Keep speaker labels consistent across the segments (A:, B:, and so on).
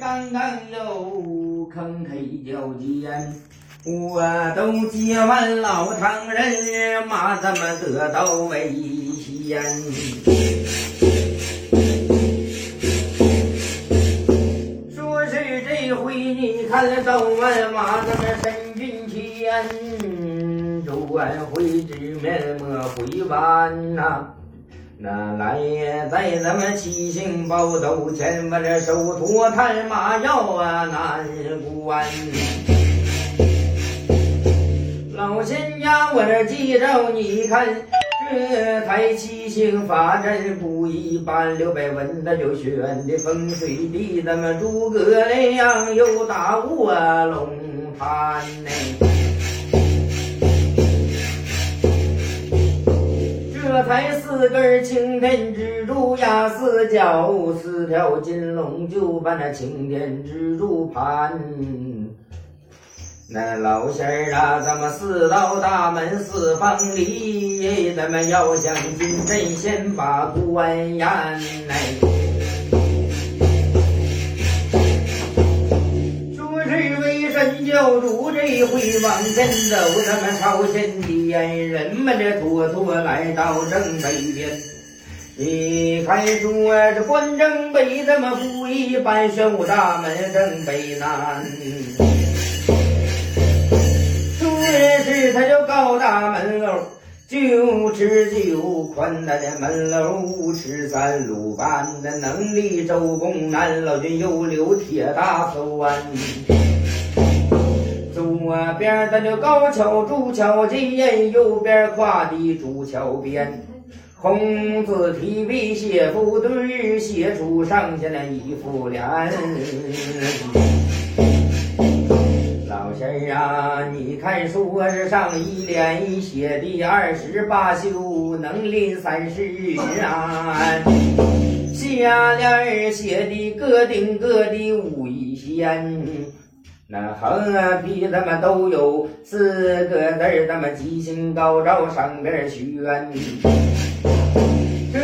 A: 刚刚又坑黑交尖，我都接完老唐人，马怎么得到危险？说是这回你看了走完马怎么身军前，转回直面莫回弯呐、那来也在咱们七星宝斗前，我这手托探马要啊难关。老仙家，我这记着，你看这台七星法阵不一般，刘备文那就选的风水地，咱们诸葛亮又打卧龙潭呢。这才四根青天蜘蛛呀，四角四条金龙就把那青天蜘蛛盘。那老仙儿啊，咱们四道大门四方里，咱们要想进阵，先把关严哎。为神教主这回往前走，咱们朝前殿，人们这妥妥来到正北边。你看说这关正北，咱们不一般，玄武大门正北南。说是他就高大门楼，九尺九宽的门楼，五尺三鲁班的能力，周公南老君又留铁大栓。左边咱就高桥筑桥尖，右边跨的筑桥边。红字提笔写副对，写出上下的一副联。老仙儿啊，你看说是上一联写的二十八宿，能临三十安。下联儿写的个顶个的武一仙。那横啊批他们都有四个字儿，咱们吉星高照上边许愿。这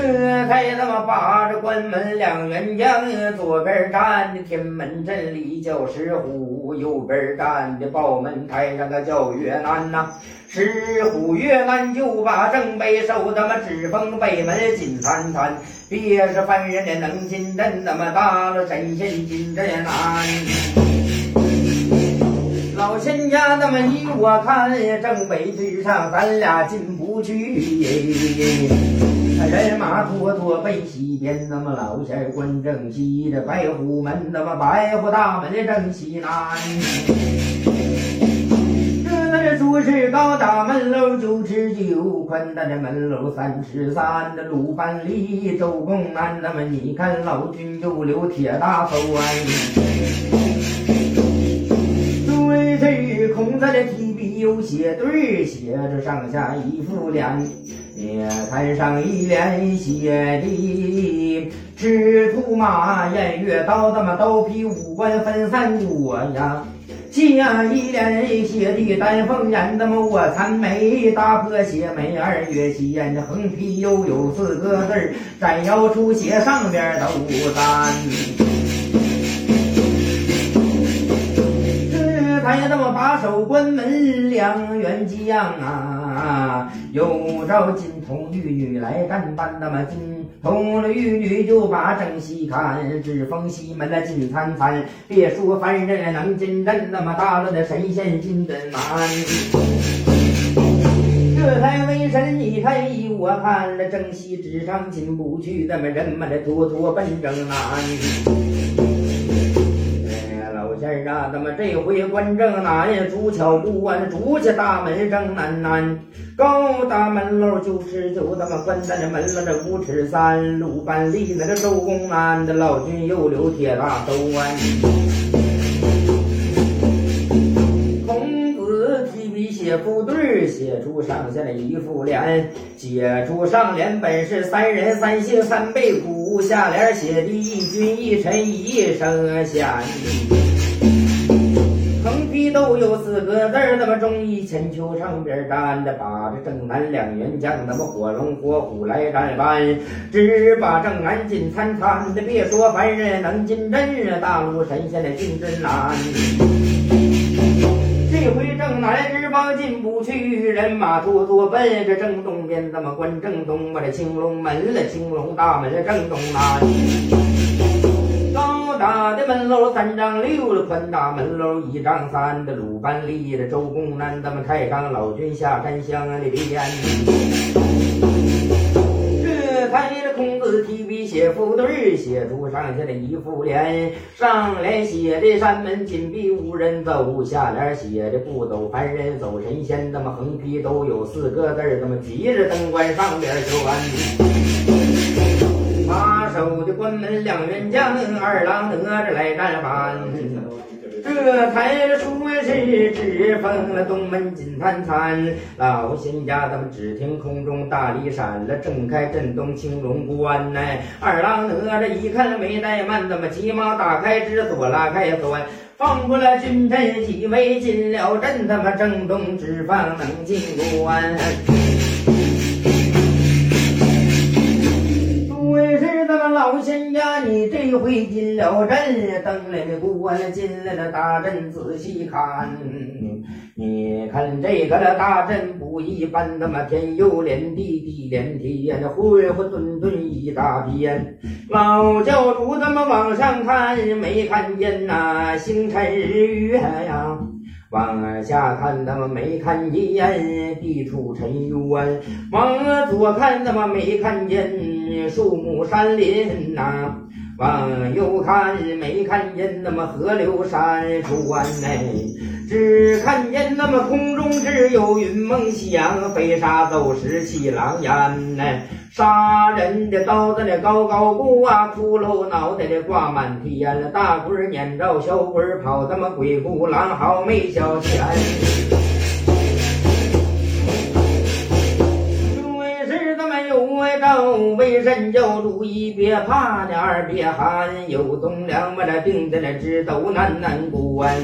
A: 才他妈把着关门两员将，左边站的天门阵里叫石虎，右边站的报门台上个叫岳南呐、石虎岳南就把正北守，他妈指封北门进三团，别是凡人的能进阵，那么大了神仙进阵难。老仙家，那么依我看，正北之上咱俩进不去。人马妥妥奔西边，那么老仙儿关正西，这白虎门，那么白虎大门正西南。这那这说是高大门楼九尺九，宽大的门楼三尺三，的鲁班里周公南，那么你看老君就留铁大栓。对这孔子的提笔有写对，写着上下一副脸。也看上一联写的赤兔马，偃月刀，他妈刀劈五官分三国呀。下一联写的丹凤眼，他妈卧蚕眉，大破血眉二月仙，这横批又有四个字儿，斩妖出血上边都单。哎呀，那么把守关门两员将啊，有招金童玉女来干班，那么金童玉女就把正西看，只封西门的金灿灿，别说凡人能进阵，那么大了的神仙进阵难。这才为神，你看我看，了正西之上进不去，那么人们的妥妥奔正南。那么，这回关正南，竹桥不完，竹家大门正南南，高大门楼九尺九，咱们关在这门楼这五尺三，鲁班里那个周公南的老君又留铁大兜湾。孔子提笔写副对，写出上下的一副联，写出上联本是三人三姓三辈苦，下联写的一君一臣一声贤。批都有四个字，那么忠义千秋上边站着，把这正南两员将，那么火龙火虎来战班，只把正南进参参的，别说凡人能进阵，大陆神仙的进阵难。这回正南之邦进不去，人马突突奔着正东边，那么关正东，把这青龙门了，青龙大门了正东南。大的门楼三丈六的，宽大门楼一丈三的鲁班立的周公南，咱们太上老君下山乡里边。这才这孔子提笔写副对，写出上下的一副联。上联写的山门紧闭无人走，下联写的不走凡人走神仙。那么横批都有四个字，那么吉日登关上边悬。把守的关门两员将，二郎哪吒来战班。这才说是只封了东门金灿灿，老仙家他们只听空中大力闪了，震开震动青龙关呐。二郎哪吒一看没怠慢，他们急忙打开之锁拉开锁，放过了军阵几位进了阵，他妈正东只放能进关。老仙家，你这回进了阵，登来的关进来了大阵，仔细看，你看这个大阵不一般，那么天又连地，地连天，混混沌沌一大片。老教主他妈往上看，没看见那星辰日月呀。往下看，他妈没看见地处沉冤；往左看，他妈没看见树木山林呐；往右看，没看见那么河流山川内，只看见那么空中只有云梦响，飞沙走石气狼烟呐。杀人的刀子那高高挂，骷髅脑袋的挂满天，大棍撵着小棍跑，他妈鬼哭狼嚎没消遣。妈有外招，为人要主一别怕，那二别寒，有栋梁把那钉在那直斗难难关。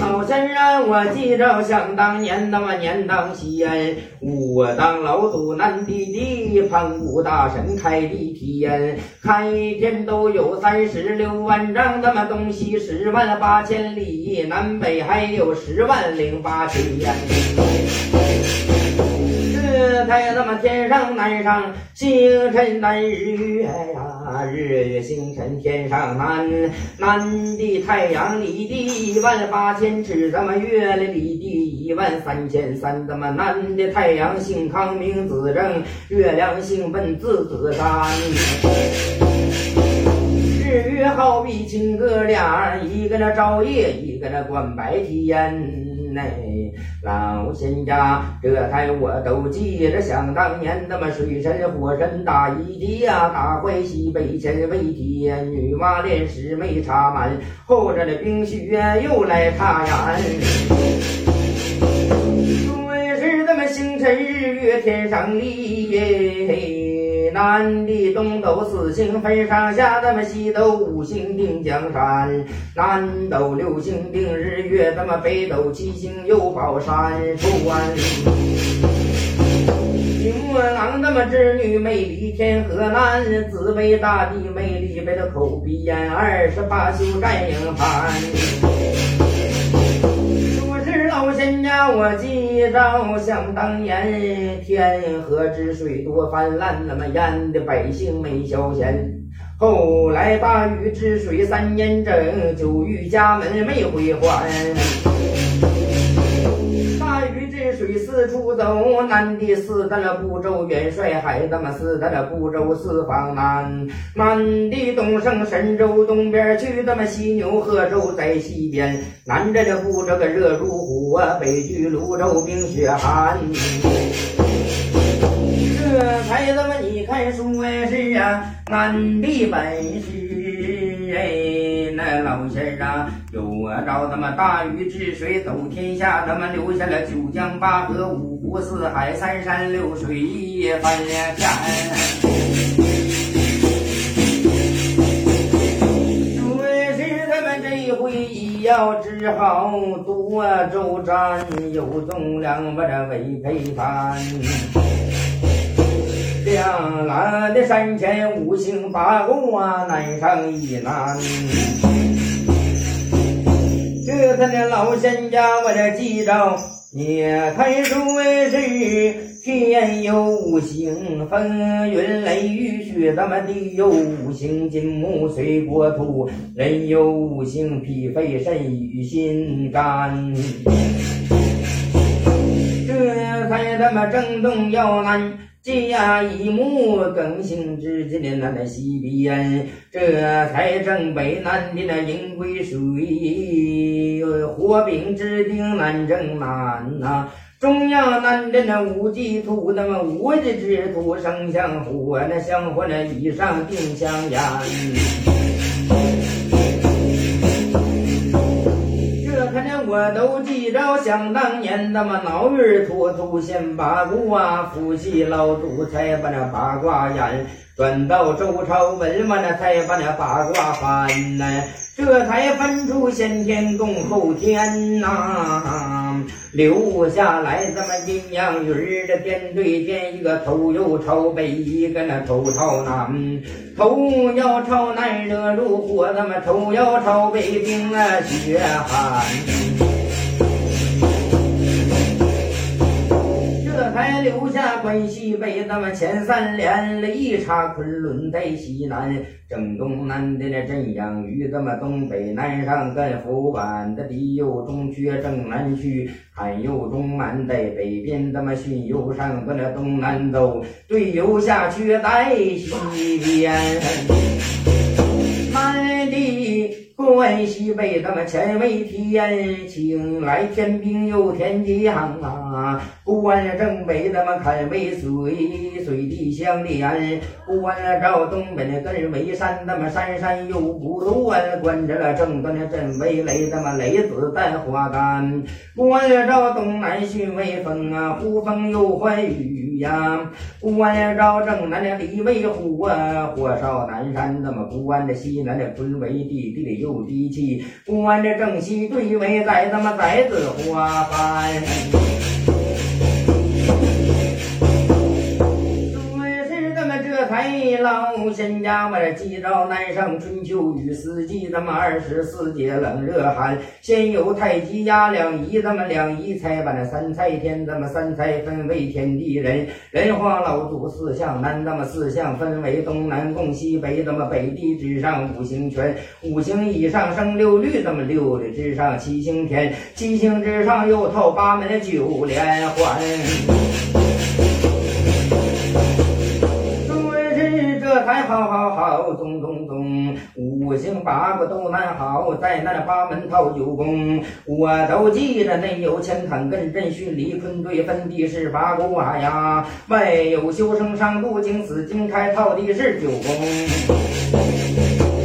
A: 老先生，我记着想当年那么年当先，我当老祖南地地，盘古大神开地天，开天都有三十六万丈，那么东西十万八千里，南北还有十万零八千。太阳那么天上难上，星辰难日月呀，日月星辰天上难，南的太阳里的一万八千尺，咱们月里的一万三千三，咱们南的太阳姓康名子正，月亮姓奔字子山，日月好比亲哥俩，一个那照夜，一个那管白天。内老仙家，这才我都记着，想当年那么水神火神打一架，打坏西北千位天，女娲炼石没插满，后着的冰雪又来插眼。说是那么星辰日月天上立。南的东斗四星分上下，咱们西斗五星定江山，南斗六星定日月，咱们北斗七星又保山川。金木郎那么织女美丽天河南，紫薇大帝美丽北的口鼻眼，二十八宿战营盘。人家，我记着，想当年天河之水多泛滥，那么淹的百姓没消闲。后来大禹治水三年整，九域家门没回还。出走，南的四大了不周元帅海，咱们四大了不周四方南。南的东胜神州东边去，咱们西牛贺州在西边。南着这不这个热如虎，北距泸州冰雪寒。这才咱们你看说是啊，南的本事哎，那老仙啊。有着他妈大禹治水走天下，他妈留下了九江八河五湖四海三山六水一番天。说是他们这一回。要只好多周转，有重量把这为陪伴。两岸的山前五行八卦，难上一难。这他的老仙家，我这记着，也看书是。天有五行，风云雷雨雪，咱们地有五行，金木水火土；人有五行，脾肺肾与心肝。这才他妈正东要南，甲乙木更新之间的那那西边，这才正北南的那阴癸水，火并之定南正南呐。中央南镇的五季土，那么五季之土生相火，那相火那以上定香烟。我都记着，想当年那么脑儿脱土先八卦，夫妻老祖才把那八卦演。转到周朝文完了，才把那八卦翻呐，这才分出先天共后天呐，留下来这么阴阳鱼儿的点对点，一个头又朝北，一个那头朝南，头要朝南热如火，那么头要朝北冰啊雪寒。才留下关西北，那么前三连了一插昆仑在西南，正东南的那镇阳与咱们东北南上跟福板的地有中缺正南去，汉右中满在北边，咱们巽有上跟那东南走，对游下缺在西边，满地。关西北，咱们前为天晴，来天兵又天将啊！关正北，咱们看为水，水地相连。关照东北那根为山，那么山山有不断。关着了正端的镇为雷，那么雷子带花干。关照东南巽为风啊，呼风又唤雨呀。关照正南的离为虎啊，火烧南山，咱们关着西南的坤为地，地里有。有地气，关着正西对围，在咱们在子花幡。咱们这才老仙家，我这记着南上春秋与四季，咱们二十四节冷热寒。先有太极压两仪，咱们两仪才把那三才天，咱们三才分为天地人。人皇老祖四象南，咱们四象分为东南共西北，咱们北地之上五行全，五行以上生六律，咱们六律之上七星天，七星之上又透八门九连环。好好好，中中中，五行八卦都难好，在那八门套九宫，我都记得。内有乾坎艮震巽离坤兑分地是八卦呀，外有修生上不经死经开套地是九宫。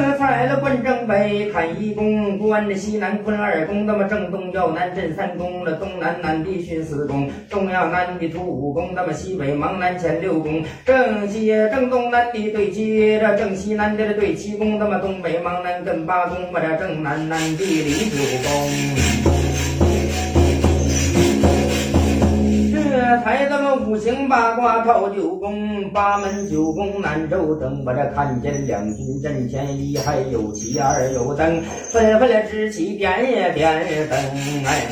A: 来了，关正北坎一宫，关着西南坤二宫，那么正东要南镇三宫了，东南南地巽四宫，东要南地土五宫，那么西北忙南乾六宫，正西正东南地对接着正西南的对七宫，那么东北忙南艮八宫，我这正南南地离九宫。五行八卦套九宫，八门九宫南州灯，我这看见两军阵前一还有旗二有灯，纷纷的支起点也点灯哎，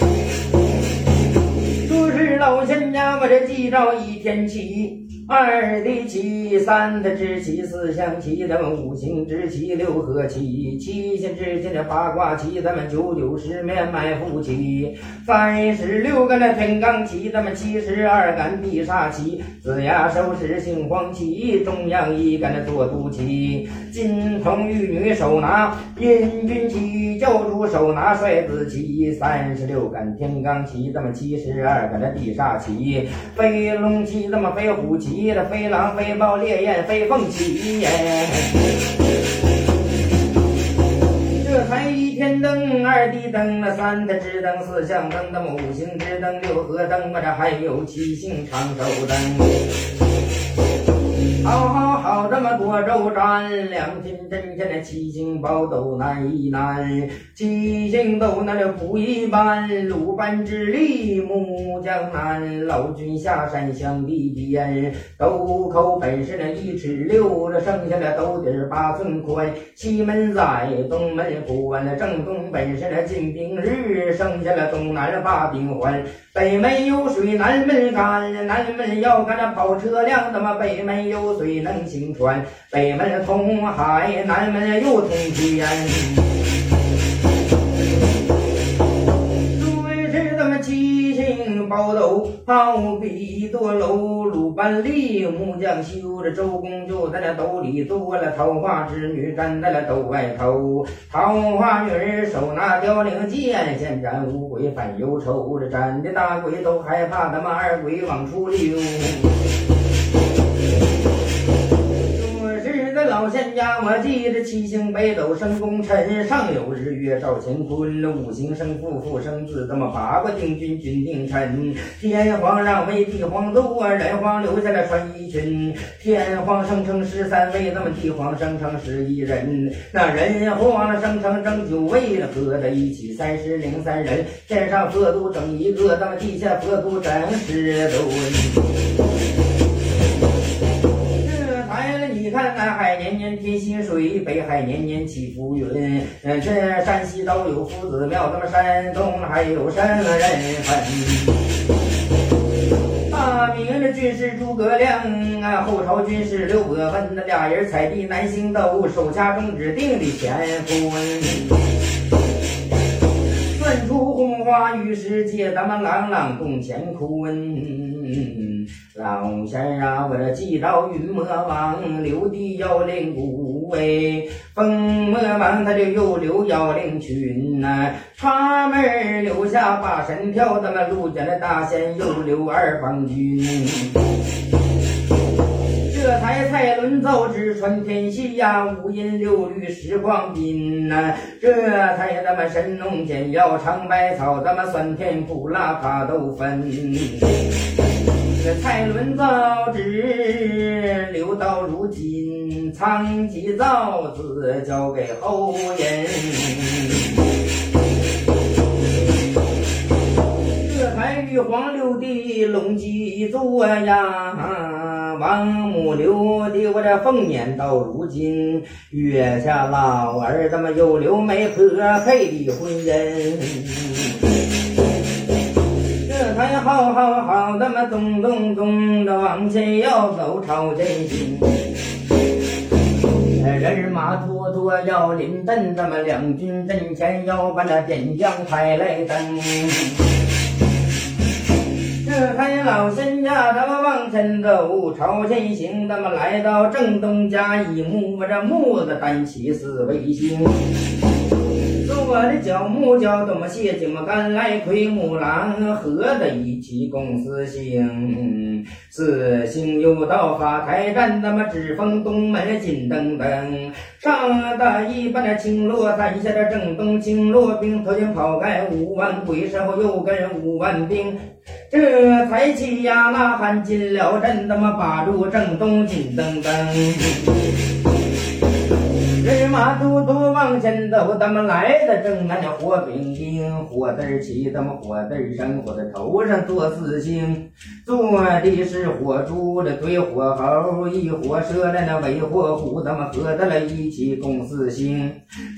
A: 说是老仙家，我这记着一天齐。二的七，三的之七，四象棋，咱们五行之七，六合七，七星之间的八卦七，咱们九九十面埋伏七，三十六个那天罡七，咱们七十二杆必杀七，子牙手是杏黄旗，中央一杆的做督七，金童玉女手拿阴军七，教主手拿帅子旗，三十六杆天罡旗，咱们七十二杆的地煞旗，飞龙旗，咱们飞虎旗七。这飞狼飞豹烈焰飞凤起耶，这才一天灯，二地灯，那三的支灯，四象灯，那么五行支灯，六合灯，我这还有七星长寿灯。好好好，这么多州战，两军阵前的七星宝都难一难，七星都难了不一般，鲁班之力木江南，老君下山向地边，斗口本是那一尺六，这剩下的斗底八寸宽，西门在东门关，那正东本是那进兵日，剩下了东南八兵还，北门有水南门干，南门要干那跑车辆，那么北门有。水能行船，北门通海，南门又通天。瑞士咱们七星宝斗，好比多楼。万历木匠修，着周公就在那斗里坐了。桃花之女站在了斗外头，桃花女儿手拿凋零剑，先斩五鬼反忧愁。这斩的大鬼都害怕，他们二鬼往出溜。老仙家，我记着七星北斗生功臣，上有日月照乾坤，五行生父父生子，这么八卦定君君定臣。天皇让位帝皇禄啊，人皇留下了穿衣裙。天皇生成十三位，那么帝皇生成十一人。那人皇生成正九位，合在一起三十零三人。天上佛祖整一个，那么地下佛祖整十多。你看南海年年添新水，北海年年起浮云。这山西都有夫子庙，咱们山东还有什么人？大明的军师诸葛亮啊，后朝军师刘伯温，那俩人采地南行斗，手下中指定的乾坤。算出红花雨世界，咱们朗朗共乾坤。老仙儿啊，我这祭到云魔王，留的妖灵骨哎，风魔王他就又留妖灵群呐，插门留下八神跳，咱们陆家的大仙又留二方军。这才蔡伦造纸传天下呀，五音六律十光宾呐，这才咱们神农见药尝百草，咱们酸甜苦辣他都分。这蔡伦造纸留到如今，仓颉造字交给后人。这才玉皇六帝龙基座呀，王母留的我这凤辇到如今，月下老儿怎么又留媒合配的婚姻？还好好好，咱们咚咚咚的往前要走，朝前行。人马多多要临阵，咱们两军阵前要把那点将开来登。这才老仙家，咱们往前走，朝前行，咱们来到正东家一木，这木子单起四维星。我的脚木脚，怎么谢金么赶来奎木狼，合在一起共四星，四星又到发台站，咱们指封东门金灯灯，上大一把那青罗伞下的正东青罗兵，头前跑开五万鬼，身后又跟五万兵，这才气呀呐喊进了阵，他妈把住正东金灯灯。人马都都往前走，咱们来的？正那叫火饼丁，火字起，咱们火字生火的头上做四星，做的是火猪的堆火猴，一火蛇来那尾火虎，咱们合在了一起共四星。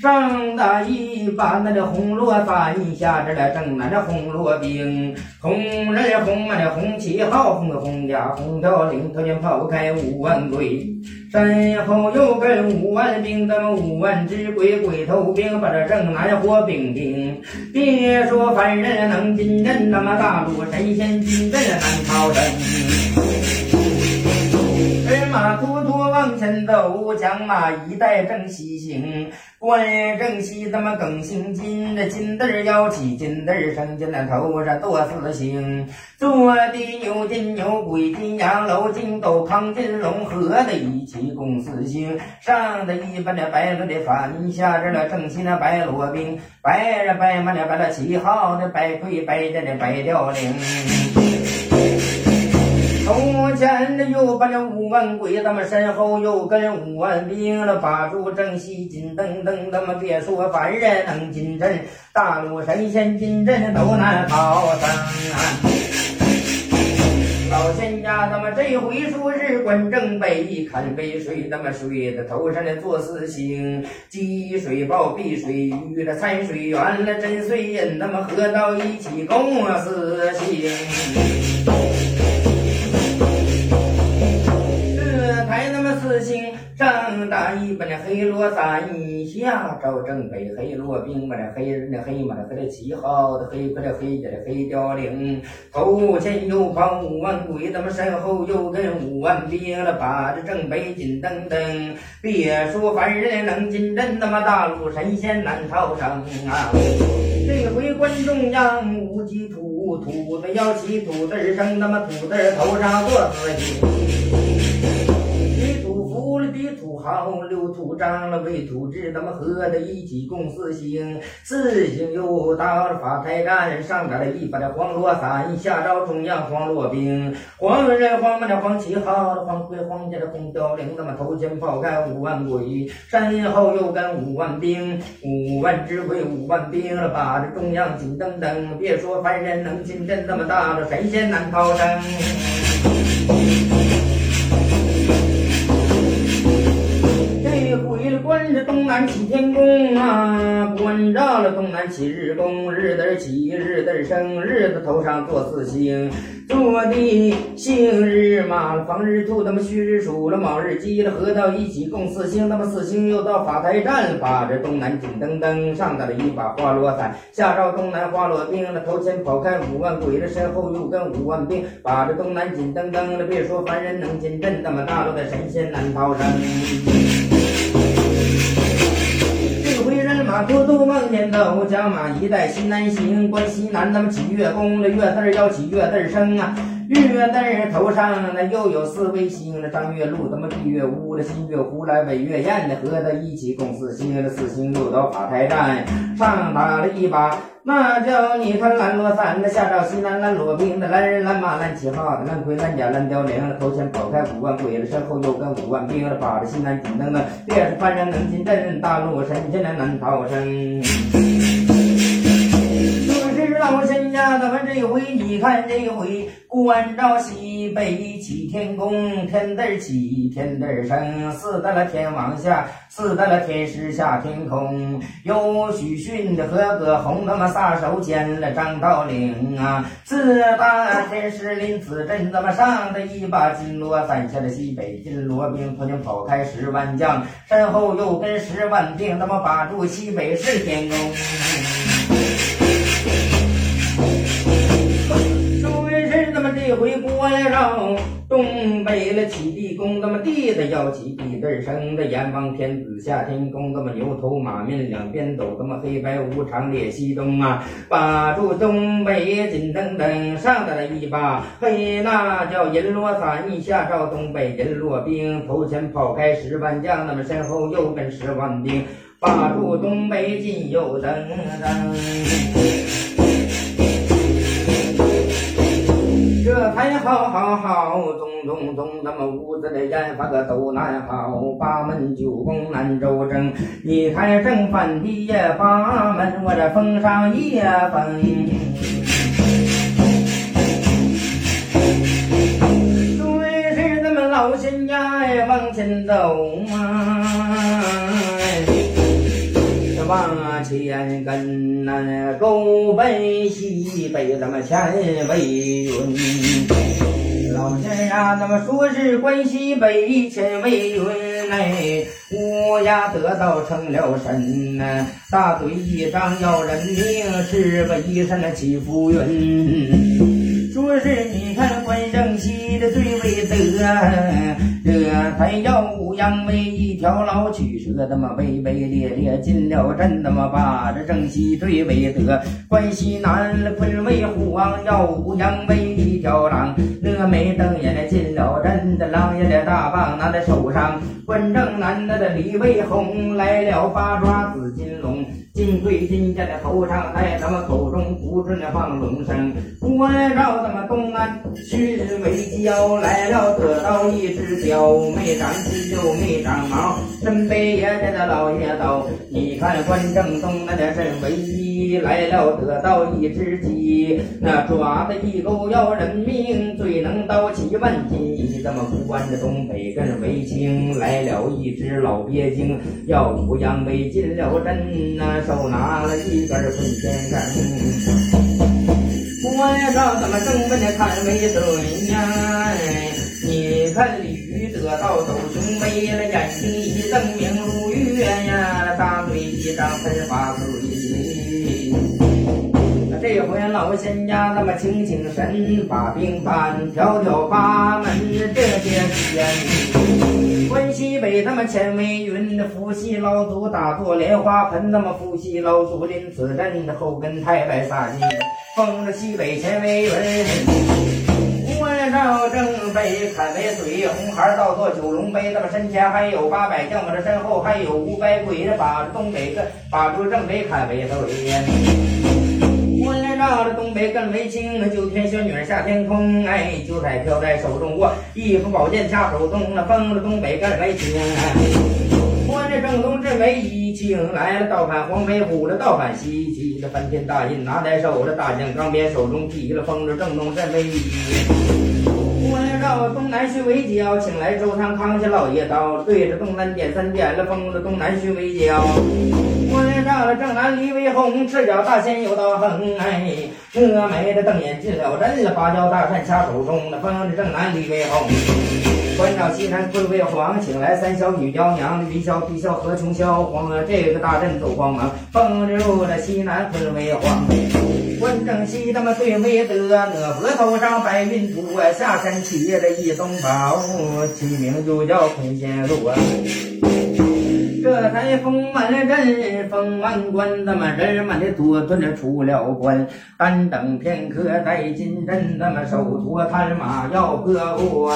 A: 上打一把那的红罗伞，下着了正南的红罗兵，红人红啊，那红旗号，红的红甲红条领，头前抛开五万鬼，身后又跟五万兵咱们。五万只鬼鬼头兵，把这正南火兵兵。别说凡人能进阵，那么大陆神仙进阵难逃生。人马突突往前走，将马一带正西行。关正西怎么更姓金？这金字儿要起，金字儿生金那头上多四星。坐的牛金牛鬼金羊楼金斗康金龙合在一起共四星。上的一般的白罗的反，下着了正西那白罗兵，白人白马的白了旗号，那白盔白箭的白吊翎。从前的又把这五万鬼，咱们身后又跟五万兵了，把住正西金噔噔，咱们别说凡人能进阵，大陆神仙进阵都难逃生。老仙家，他们这回说是观正北，看杯水，他们水的头上的做四星，积水报碧水鱼的财水源了真水印，咱们合到一起共四星。大一把那黑罗伞，下照正北黑罗兵把那黑人的黑马的和这旗号的黑和这黑家的黑雕翎，头前又跑五万鬼，咱们身后又跟五万兵了，把这正北紧噔噔，别说凡人能进阵，那么大陆神仙难逃生啊！这回观中央无鸡土，土子要起土字生，那么土字头上做自己。土豪，六土张了为土质，咱们合在一起共四星。四星又到了发台站，上边了一把的黄罗伞，下招中央黄罗兵。黄人黄马的黄旗号，黄盔黄甲的红凋零，咱们头前炮开五万鬼，身后又跟五万兵，五万指挥五万兵，把这中央紧噔噔。别说凡人能进阵，那么大了神仙难逃生。南起天宫啊，关照了东南起日宫，日子起，日子生，日子头上做四星，坐地星日马了，放日兔，他妈戌日鼠了，卯日鸡了，合到一起共四星，那么四星又到法台站，把这东南金灯灯上带了一把花罗伞，下照东南花罗兵了，头前跑开五万鬼了，身后又跟五万兵，把这东南金灯灯了，别说凡人能进阵，那么大陆的神仙难逃生。马都督梦见都将马一代西南行，关西南那么起月宫，这月字要起月字生啊。日月字头上那又有四位星，那张月禄，咱们闭月乌，那新月胡来尾月燕的和他一起共四星，这四星又到法台站上打了一把。那叫你看蓝罗伞，那下照西南蓝罗兵，那蓝人蓝马蓝旗号，蓝盔蓝甲蓝雕翎，头前跑开五万鬼，那身后又跟五万兵，那把着西南金灯的，别是凡人能进阵，大陆神仙难逃生。就是老仙家，咱们这回你看这回。关照西北起天宫，天字起，天字生，四大了天王下，四大了天师下天空。有许逊的和葛洪，他妈撒手牵了张道陵啊！四大天师临此阵，他妈上的一把金罗伞，下了西北金罗兵，头前跑开十万将，身后又跟十万兵，他妈把住西北是天宫。一回关上东北了起地宫，那么地的要起地字生的阎王天子下天宫，那么牛头马面两边走，那么黑白无常列西东啊，把住东北金灯灯上的了一把黑那叫银罗伞，一下照东北银罗兵，头前跑开十万将，那么身后又跟十万兵，把住东北金又噔噔。这才好好好，咚咚咚，咱们屋子里烟发个都难好，八门九宫难周正。你看正反的也八门，我这封上也封。对是咱们老仙家呀往前走啊。往前跟那沟北西北，咱们前为云。老仙啊，咱们说是关西北前为云嘞，乌鸦得道成了神呐，大嘴一张要人命，是个一身的起浮云。说是你看关正西的最为得。这才耀武扬威一条老曲蛇，那么威威烈烈进了阵，他妈把这正西对为德。关西南坤为虎王，耀武扬威一条狼。那眉瞪眼进了阵，的狼爷的大棒拿在手上。关正南那的李卫红来了，八爪紫金龙。金金对金家的头上戴，咱们口中不准放龙声。关绕咱们东安巡围剿，来了得到一只貂，没长翅又没长毛，身背爷家的老爷刀。你看关正东南的镇围来了得到一只鸡，那爪子一勾要人命，最能刀起万斤。咱们关着东北跟着围清来了一只老鳖精，耀武扬威进了阵呐，手拿了一根棍先生。关上咱们正门的看围嘴呀，你看鲤鱼得道走雄威了，眼睛一瞪明如月呀，大嘴一张回老仙家那么请请神，把兵办，条条八门这些天。关西北他们千为云，伏羲老祖打坐莲花盆，那么伏羲老祖临此阵，后跟太白撒金，封着西北千为云。关照正北砍为水，红孩儿倒坐九龙杯，那么身前还有八百将，我这身后还有五百鬼，把着东北个把住正北砍为水。绕着东北更为清，那九天仙女下天空，哎，九彩飘在手中握一副宝剑掐手中，那封着东北更为清。关着正东镇为一清，来了倒反黄飞虎了，倒反西岐了，翻天大印拿在手了，大将钢鞭手中提了，封着正东镇为一。关照东南巡为交，请来周仓扛下老爷刀，对着东南点三点了，封着东南巡为交。正南李为红，赤脚大仙有道横，哎，峨眉的瞪眼进了阵了，芭蕉大扇掐手中，那封着正南李为红。关照西南坤为黄，请来三小女娇娘，李小皮笑何琼霄，黄了这个大阵走光芒，封着入了西南坤为黄。关正西他妈最威德，那额头上白云图啊，下山骑着一松宝，起名就叫坤仙路。这才封完了阵，封完关，咱们人满的多顿出了关，单等片刻待进阵，咱们手托探马要过关。